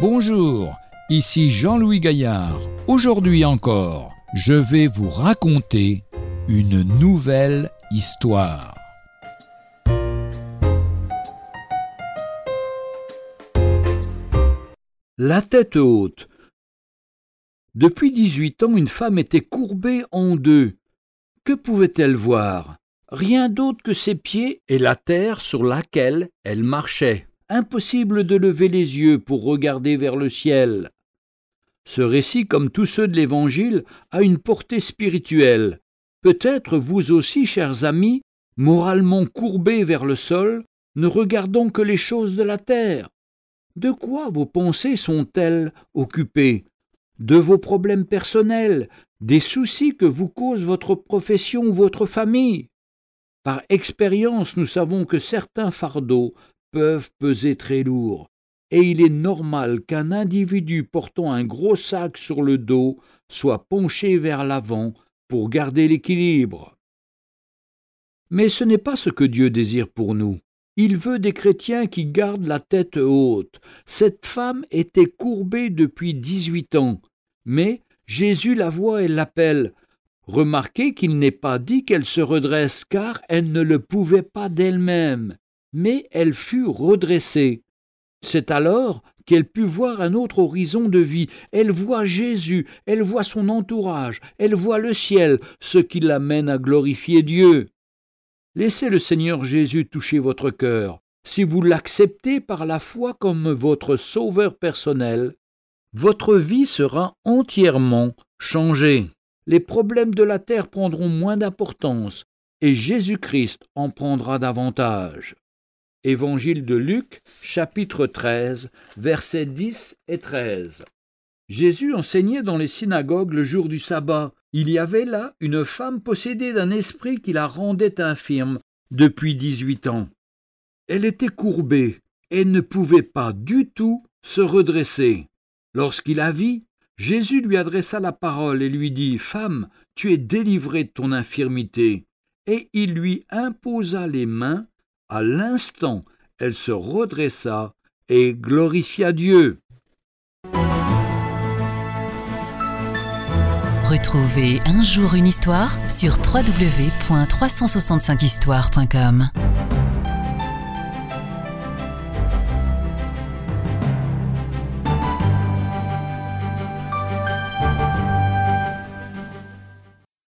Bonjour, ici Jean-Louis Gaillard. Aujourd'hui encore, je vais vous raconter une nouvelle histoire. La tête haute. Depuis 18 ans, une femme était courbée en deux. Que pouvait-elle voir? Rien d'autre que ses pieds et la terre sur laquelle elle marchait. Impossible de lever les yeux pour regarder vers le ciel. Ce récit, comme tous ceux de l'Évangile, a une portée spirituelle. Peut-être vous aussi, chers amis, moralement courbés vers le sol, ne regardons que les choses de la terre. De quoi vos pensées sont-elles occupées? De vos problèmes personnels, des soucis que vous cause votre profession ou votre famille? Par expérience, nous savons que certains fardeaux peuvent peser très lourd, et il est normal qu'un individu portant un gros sac sur le dos soit penché vers l'avant pour garder l'équilibre. Mais ce n'est pas ce que Dieu désire pour nous. Il veut des chrétiens qui gardent la tête haute. Cette femme était courbée depuis dix-huit ans, mais Jésus la voit et l'appelle. Remarquez qu'il n'est pas dit qu'elle se redresse car elle ne le pouvait pas d'elle-même, mais elle fut redressée. C'est alors qu'elle put voir un autre horizon de vie. Elle voit Jésus, elle voit son entourage, elle voit le ciel, ce qui l'amène à glorifier Dieu. Laissez le Seigneur Jésus toucher votre cœur. Si vous l'acceptez par la foi comme votre sauveur personnel, votre vie sera entièrement changée les problèmes de la terre prendront moins d'importance et Jésus-Christ en prendra davantage. Évangile de Luc, chapitre 13, versets 10 et 13. Jésus enseignait dans les synagogues le jour du sabbat. Il y avait là une femme possédée d'un esprit qui la rendait infirme depuis dix-huit ans. Elle était courbée et ne pouvait pas du tout se redresser. Lorsqu'il la vit, Jésus lui adressa la parole et lui dit Femme, tu es délivrée de ton infirmité. Et il lui imposa les mains. À l'instant, elle se redressa et glorifia Dieu. Retrouvez un jour une histoire sur www.365histoire.com.